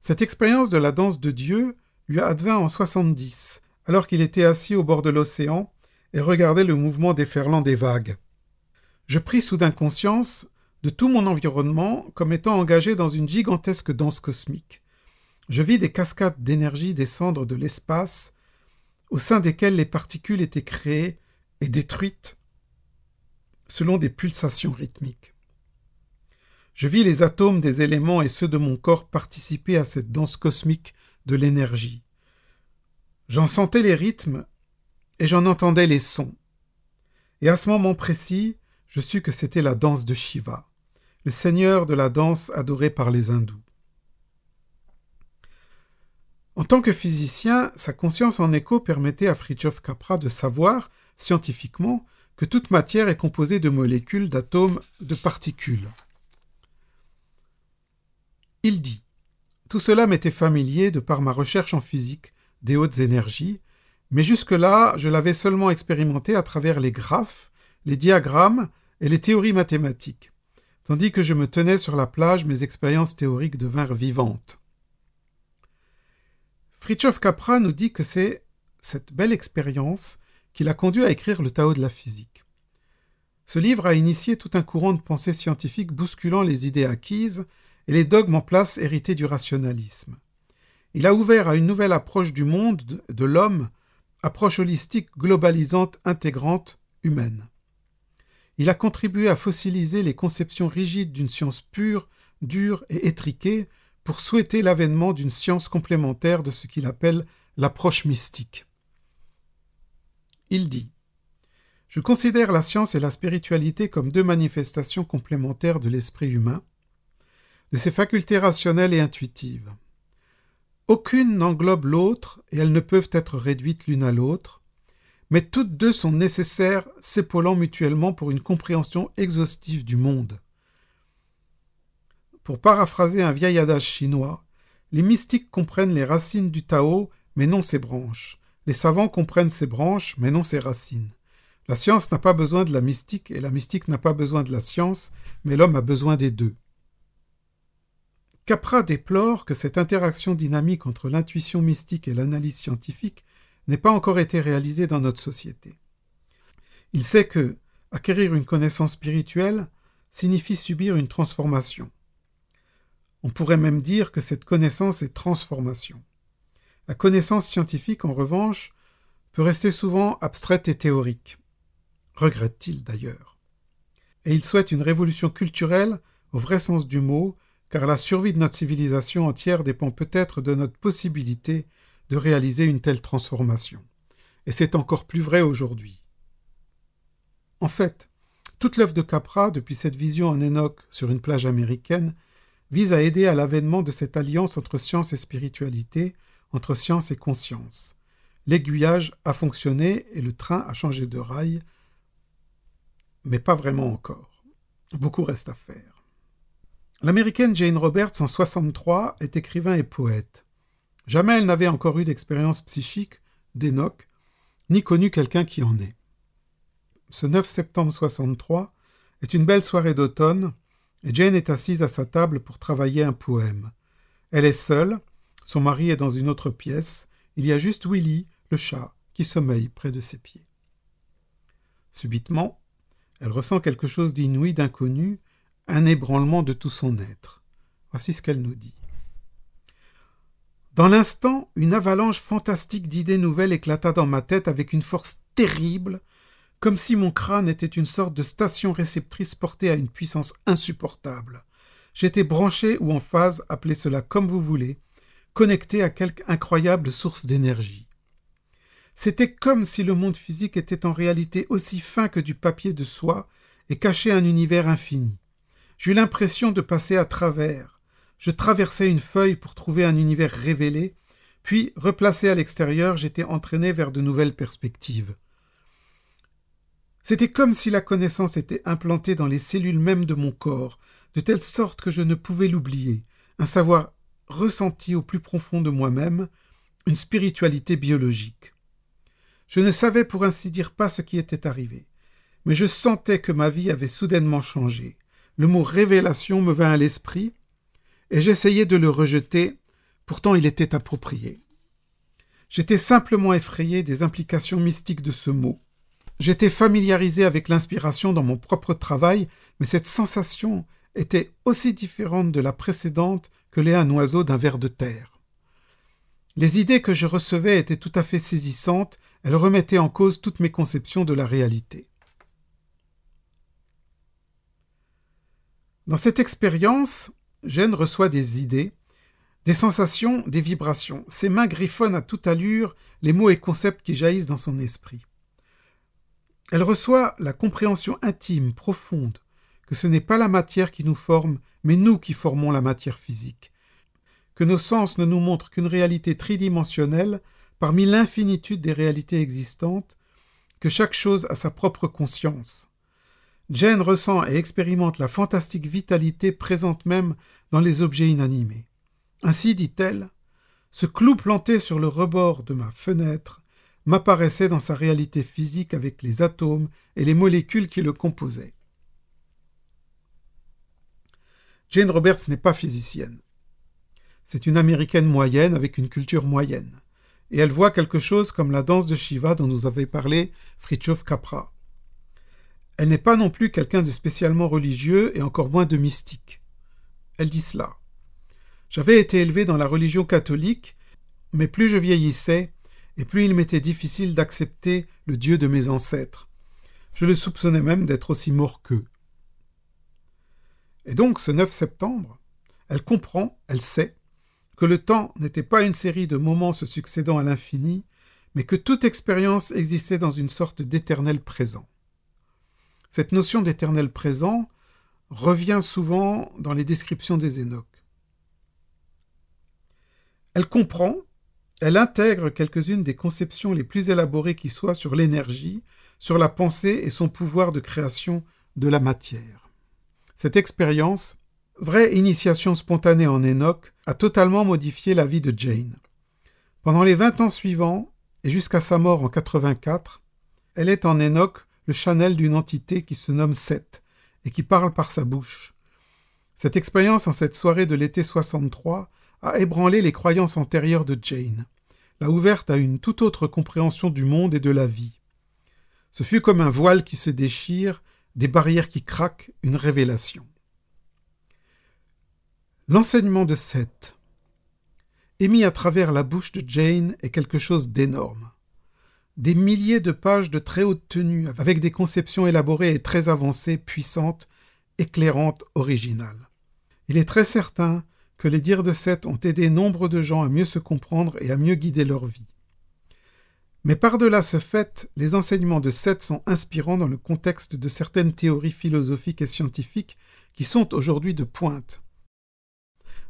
Cette expérience de la danse de Dieu lui advint en 70, alors qu'il était assis au bord de l'océan et regardait le mouvement déferlant des vagues. Je pris soudain conscience de tout mon environnement comme étant engagé dans une gigantesque danse cosmique. Je vis des cascades d'énergie descendre de l'espace, au sein desquelles les particules étaient créées et détruite selon des pulsations rythmiques. Je vis les atomes des éléments et ceux de mon corps participer à cette danse cosmique de l'énergie. J'en sentais les rythmes et j'en entendais les sons. Et à ce moment précis, je sus que c'était la danse de Shiva, le seigneur de la danse adoré par les hindous. En tant que physicien, sa conscience en écho permettait à Fritjof Capra de savoir scientifiquement que toute matière est composée de molécules, d'atomes, de particules. Il dit Tout cela m'était familier de par ma recherche en physique des hautes énergies, mais jusque-là, je l'avais seulement expérimenté à travers les graphes, les diagrammes et les théories mathématiques. Tandis que je me tenais sur la plage, mes expériences théoriques devinrent vivantes. Fritjof Capra nous dit que c'est cette belle expérience qui l'a conduit à écrire le Tao de la physique. Ce livre a initié tout un courant de pensée scientifique bousculant les idées acquises et les dogmes en place hérités du rationalisme. Il a ouvert à une nouvelle approche du monde, de l'homme, approche holistique, globalisante, intégrante, humaine. Il a contribué à fossiliser les conceptions rigides d'une science pure, dure et étriquée pour souhaiter l'avènement d'une science complémentaire de ce qu'il appelle l'approche mystique. Il dit Je considère la science et la spiritualité comme deux manifestations complémentaires de l'esprit humain, de ses facultés rationnelles et intuitives. Aucune n'englobe l'autre et elles ne peuvent être réduites l'une à l'autre, mais toutes deux sont nécessaires, s'épaulant mutuellement pour une compréhension exhaustive du monde. Pour paraphraser un vieil adage chinois, les mystiques comprennent les racines du Tao, mais non ses branches. Les savants comprennent ses branches, mais non ses racines. La science n'a pas besoin de la mystique, et la mystique n'a pas besoin de la science, mais l'homme a besoin des deux. Capra déplore que cette interaction dynamique entre l'intuition mystique et l'analyse scientifique n'ait pas encore été réalisée dans notre société. Il sait que acquérir une connaissance spirituelle signifie subir une transformation. On pourrait même dire que cette connaissance est transformation. La connaissance scientifique, en revanche, peut rester souvent abstraite et théorique. Regrette-t-il d'ailleurs. Et il souhaite une révolution culturelle au vrai sens du mot, car la survie de notre civilisation entière dépend peut-être de notre possibilité de réaliser une telle transformation. Et c'est encore plus vrai aujourd'hui. En fait, toute l'œuvre de Capra, depuis cette vision en Enoch sur une plage américaine, vise à aider à l'avènement de cette alliance entre science et spiritualité, entre science et conscience. L'aiguillage a fonctionné et le train a changé de rail, mais pas vraiment encore. Beaucoup reste à faire. L'américaine Jane Roberts en 63 est écrivain et poète. Jamais elle n'avait encore eu d'expérience psychique, d'Enoch, ni connu quelqu'un qui en est. Ce 9 septembre 63 est une belle soirée d'automne, et Jane est assise à sa table pour travailler un poème. Elle est seule, son mari est dans une autre pièce, il y a juste Willy, le chat, qui sommeille près de ses pieds. Subitement, elle ressent quelque chose d'inouï, d'inconnu, un ébranlement de tout son être. Voici ce qu'elle nous dit. Dans l'instant, une avalanche fantastique d'idées nouvelles éclata dans ma tête avec une force terrible, comme si mon crâne était une sorte de station réceptrice portée à une puissance insupportable. J'étais branché ou en phase, appelez cela comme vous voulez, connecté à quelque incroyable source d'énergie. C'était comme si le monde physique était en réalité aussi fin que du papier de soie et cachait un univers infini. J'eus l'impression de passer à travers, je traversais une feuille pour trouver un univers révélé, puis, replacé à l'extérieur, j'étais entraîné vers de nouvelles perspectives. C'était comme si la connaissance était implantée dans les cellules mêmes de mon corps, de telle sorte que je ne pouvais l'oublier, un savoir ressenti au plus profond de moi-même, une spiritualité biologique. Je ne savais pour ainsi dire pas ce qui était arrivé, mais je sentais que ma vie avait soudainement changé. Le mot révélation me vint à l'esprit, et j'essayais de le rejeter, pourtant il était approprié. J'étais simplement effrayé des implications mystiques de ce mot. J'étais familiarisé avec l'inspiration dans mon propre travail, mais cette sensation était aussi différente de la précédente que l'est un oiseau d'un ver de terre. Les idées que je recevais étaient tout à fait saisissantes, elles remettaient en cause toutes mes conceptions de la réalité. Dans cette expérience, Gênes reçoit des idées, des sensations, des vibrations. Ses mains griffonnent à toute allure les mots et concepts qui jaillissent dans son esprit. Elle reçoit la compréhension intime, profonde, que ce n'est pas la matière qui nous forme, mais nous qui formons la matière physique, que nos sens ne nous montrent qu'une réalité tridimensionnelle parmi l'infinitude des réalités existantes, que chaque chose a sa propre conscience, Jane ressent et expérimente la fantastique vitalité présente même dans les objets inanimés. Ainsi, dit-elle, ce clou planté sur le rebord de ma fenêtre m'apparaissait dans sa réalité physique avec les atomes et les molécules qui le composaient. Jane Roberts n'est pas physicienne. C'est une américaine moyenne avec une culture moyenne. Et elle voit quelque chose comme la danse de Shiva dont nous avait parlé Fritjof Capra. Elle n'est pas non plus quelqu'un de spécialement religieux et encore moins de mystique. Elle dit cela. J'avais été élevé dans la religion catholique, mais plus je vieillissais, et plus il m'était difficile d'accepter le Dieu de mes ancêtres. Je le soupçonnais même d'être aussi mort qu'eux. Et donc, ce 9 septembre, elle comprend, elle sait, que le temps n'était pas une série de moments se succédant à l'infini, mais que toute expérience existait dans une sorte d'éternel présent. Cette notion d'éternel présent revient souvent dans les descriptions des Énoques. Elle comprend, elle intègre quelques-unes des conceptions les plus élaborées qui soient sur l'énergie, sur la pensée et son pouvoir de création de la matière. Cette expérience, vraie initiation spontanée en Enoch, a totalement modifié la vie de Jane. Pendant les vingt ans suivants, et jusqu'à sa mort en 84, elle est en Enoch le chanel d'une entité qui se nomme Seth et qui parle par sa bouche. Cette expérience en cette soirée de l'été 63 a ébranlé les croyances antérieures de Jane, l'a ouverte à une toute autre compréhension du monde et de la vie. Ce fut comme un voile qui se déchire des barrières qui craquent, une révélation. L'enseignement de Seth, émis à travers la bouche de Jane, est quelque chose d'énorme. Des milliers de pages de très haute tenue, avec des conceptions élaborées et très avancées, puissantes, éclairantes, originales. Il est très certain que les dires de Seth ont aidé nombre de gens à mieux se comprendre et à mieux guider leur vie. Mais par-delà ce fait, les enseignements de Seth sont inspirants dans le contexte de certaines théories philosophiques et scientifiques qui sont aujourd'hui de pointe.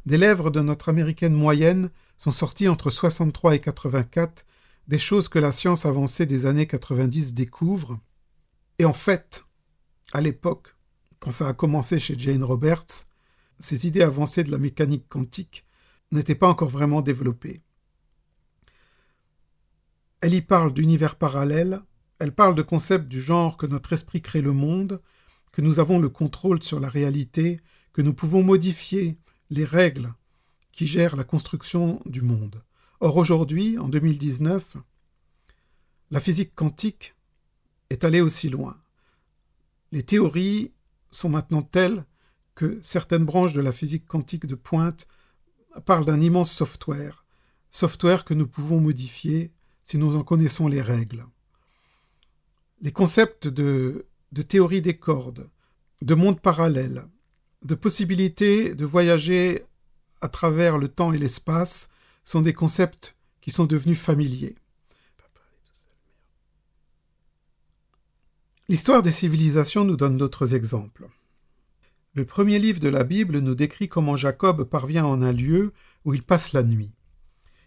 Des lèvres de notre américaine moyenne sont sorties entre 63 et 84 des choses que la science avancée des années 90 découvre. Et en fait, à l'époque, quand ça a commencé chez Jane Roberts, ces idées avancées de la mécanique quantique n'étaient pas encore vraiment développées. Elle y parle d'univers parallèles, elle parle de concepts du genre que notre esprit crée le monde, que nous avons le contrôle sur la réalité, que nous pouvons modifier les règles qui gèrent la construction du monde. Or aujourd'hui, en 2019, la physique quantique est allée aussi loin. Les théories sont maintenant telles que certaines branches de la physique quantique de pointe parlent d'un immense software, software que nous pouvons modifier si nous en connaissons les règles. Les concepts de, théorie des cordes, de monde parallèle, de possibilité de voyager à travers le temps et l'espace sont des concepts qui sont devenus familiers. L'histoire des civilisations nous donne d'autres exemples. Le premier livre de la Bible nous décrit comment Jacob parvient en un lieu où il passe la nuit.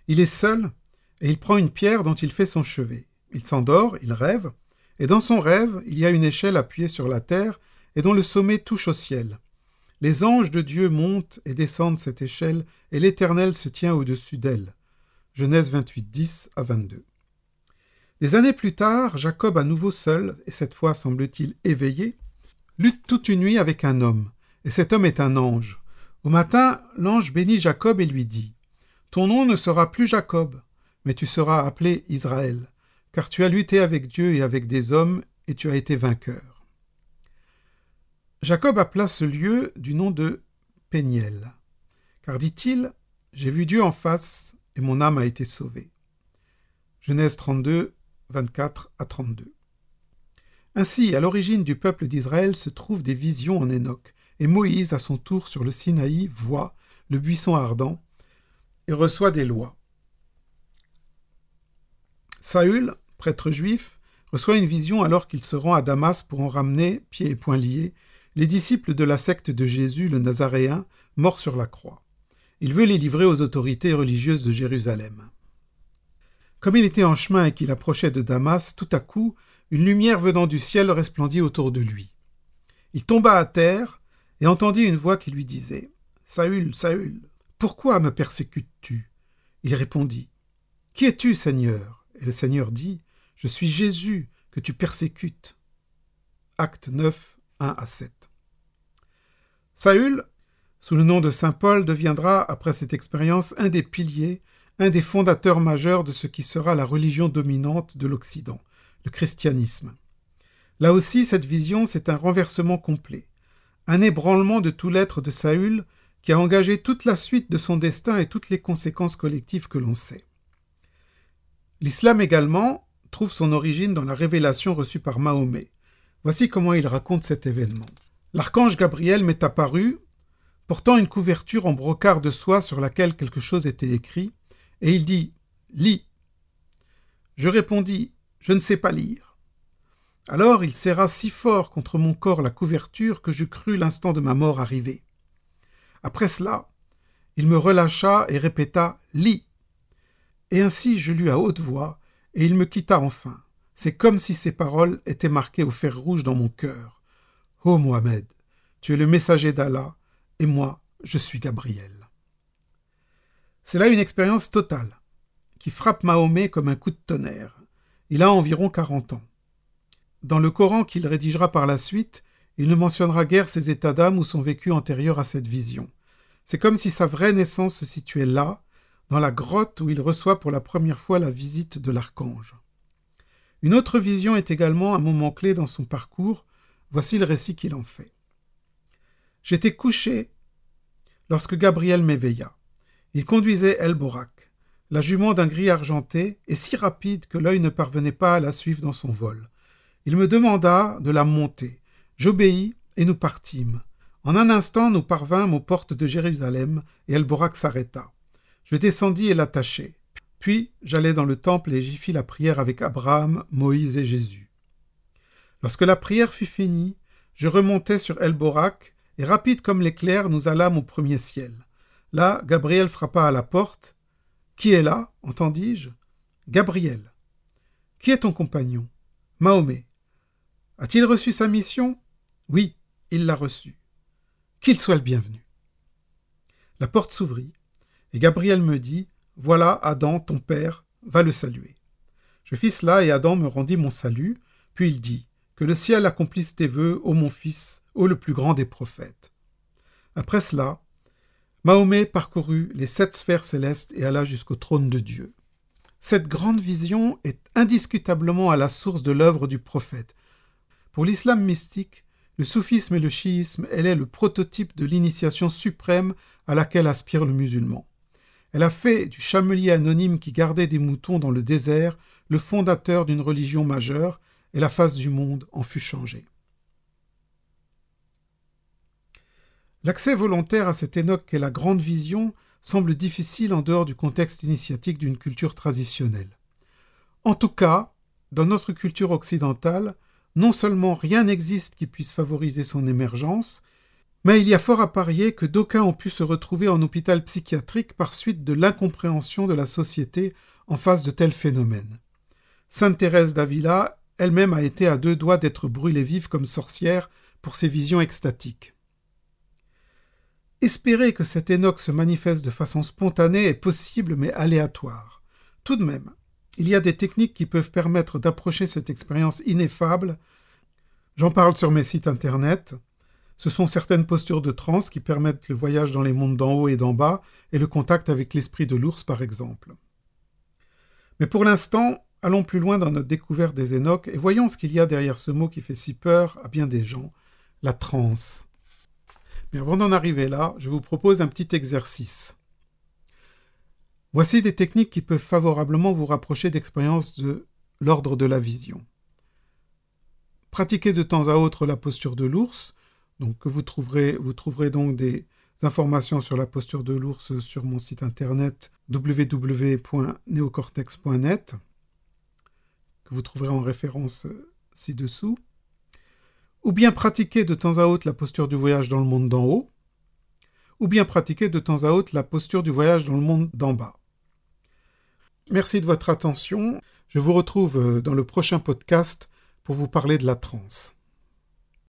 Il est seul et il prend une pierre dont il fait son chevet. Il s'endort, il rêve, et dans son rêve, il y a une échelle appuyée sur la terre et dont le sommet touche au ciel. Les anges de Dieu montent et descendent cette échelle, et l'Éternel se tient au-dessus d'elle. Genèse 28, 10 à 22. Des années plus tard, Jacob, à nouveau seul, et cette fois semble-t-il éveillé, lutte toute une nuit avec un homme, et cet homme est un ange. Au matin, l'ange bénit Jacob et lui dit Ton nom ne sera plus Jacob, mais tu seras appelé Israël, car tu as lutté avec Dieu et avec des hommes, et tu as été vainqueur. Jacob appela ce lieu du nom de Péniel, car dit-il, J'ai vu Dieu en face, et mon âme a été sauvée. Genèse 32, 24 à 32. Ainsi, à l'origine du peuple d'Israël se trouvent des visions en Enoch, et Moïse, à son tour sur le Sinaï, voit le buisson ardent et reçoit des lois. Saül, prêtre juif, reçoit une vision alors qu'il se rend à Damas pour en ramener, pieds et poings liés, les disciples de la secte de Jésus le Nazaréen, morts sur la croix. Il veut les livrer aux autorités religieuses de Jérusalem. Comme il était en chemin et qu'il approchait de Damas, tout à coup, une lumière venant du ciel resplendit autour de lui. Il tomba à terre et entendit une voix qui lui disait Saül, Saül, pourquoi me persécutes-tu? Il répondit Qui es-tu, Seigneur? Et le Seigneur dit Je suis Jésus que tu persécutes. Acte 9, 1 à 7. Saül, sous le nom de Saint Paul, deviendra, après cette expérience, un des piliers, un des fondateurs majeurs de ce qui sera la religion dominante de l'Occident, le christianisme. Là aussi, cette vision, c'est un renversement complet, un ébranlement de tout l'être de Saül qui a engagé toute la suite de son destin et toutes les conséquences collectives que l'on sait. L'islam également trouve son origine dans la révélation reçue par Mahomet. Voici comment il raconte cet événement. L'archange Gabriel m'est apparu, portant une couverture en brocart de soie sur laquelle quelque chose était écrit, et il dit Lis. Je répondis Je ne sais pas lire. Alors il serra si fort contre mon corps la couverture que je crus l'instant de ma mort arriver. Après cela, il me relâcha et répéta Lis. Et ainsi je lus à haute voix, et il me quitta enfin. C'est comme si ces paroles étaient marquées au fer rouge dans mon cœur. Ô oh Mohamed, tu es le messager d'Allah, et moi, je suis Gabriel. C'est là une expérience totale, qui frappe Mahomet comme un coup de tonnerre. Il a environ quarante ans. Dans le Coran qu'il rédigera par la suite, il ne mentionnera guère ses états d'âme ou son vécu antérieur à cette vision. C'est comme si sa vraie naissance se situait là, dans la grotte où il reçoit pour la première fois la visite de l'archange. Une autre vision est également un moment clé dans son parcours. Voici le récit qu'il en fait. J'étais couché lorsque Gabriel m'éveilla. Il conduisait El Borak, la jument d'un gris argenté, et si rapide que l'œil ne parvenait pas à la suivre dans son vol. Il me demanda de la monter. J'obéis et nous partîmes. En un instant, nous parvînmes aux portes de Jérusalem, et El Borak s'arrêta. Je descendis et l'attachai. Puis j'allai dans le temple et j'y fis la prière avec Abraham, Moïse et Jésus. Lorsque la prière fut finie, je remontai sur El Borak, et rapide comme l'éclair, nous allâmes au premier ciel. Là, Gabriel frappa à la porte. Qui est là? entendis-je. Gabriel. Qui est ton compagnon Mahomet. A-t-il reçu sa mission Oui, il l'a reçue. Qu'il soit le bienvenu. La porte s'ouvrit, et Gabriel me dit Voilà Adam, ton père, va le saluer. Je fis cela, et Adam me rendit mon salut, puis il dit Que le ciel accomplisse tes vœux, ô mon fils, ô le plus grand des prophètes. Après cela, Mahomet parcourut les sept sphères célestes et alla jusqu'au trône de Dieu. Cette grande vision est indiscutablement à la source de l'œuvre du prophète. Pour l'islam mystique, le soufisme et le chiisme, elle est le prototype de l'initiation suprême à laquelle aspire le musulman. Elle a fait du chamelier anonyme qui gardait des moutons dans le désert le fondateur d'une religion majeure, et la face du monde en fut changée. L'accès volontaire à cette Enoch qu'est la grande vision semble difficile en dehors du contexte initiatique d'une culture traditionnelle. En tout cas, dans notre culture occidentale, non seulement rien n'existe qui puisse favoriser son émergence, mais il y a fort à parier que d'aucuns ont pu se retrouver en hôpital psychiatrique par suite de l'incompréhension de la société en face de tels phénomènes. Sainte Thérèse d'Avila elle-même a été à deux doigts d'être brûlée vive comme sorcière pour ses visions extatiques. Espérer que cet Enoch se manifeste de façon spontanée est possible mais aléatoire. Tout de même, il y a des techniques qui peuvent permettre d'approcher cette expérience ineffable. J'en parle sur mes sites internet. Ce sont certaines postures de transe qui permettent le voyage dans les mondes d'en haut et d'en bas et le contact avec l'esprit de l'ours par exemple. Mais pour l'instant, allons plus loin dans notre découverte des Enoch et voyons ce qu'il y a derrière ce mot qui fait si peur à bien des gens, la transe. Mais avant d'en arriver là, je vous propose un petit exercice. Voici des techniques qui peuvent favorablement vous rapprocher d'expériences de l'ordre de la vision. Pratiquez de temps à autre la posture de l'ours, donc vous trouverez, vous trouverez donc des informations sur la posture de l'ours sur mon site internet www.neocortex.net, que vous trouverez en référence ci-dessous ou bien pratiquer de temps à autre la posture du voyage dans le monde d'en haut, ou bien pratiquer de temps à autre la posture du voyage dans le monde d'en bas. Merci de votre attention. Je vous retrouve euh, dans le prochain podcast pour vous parler de la transe.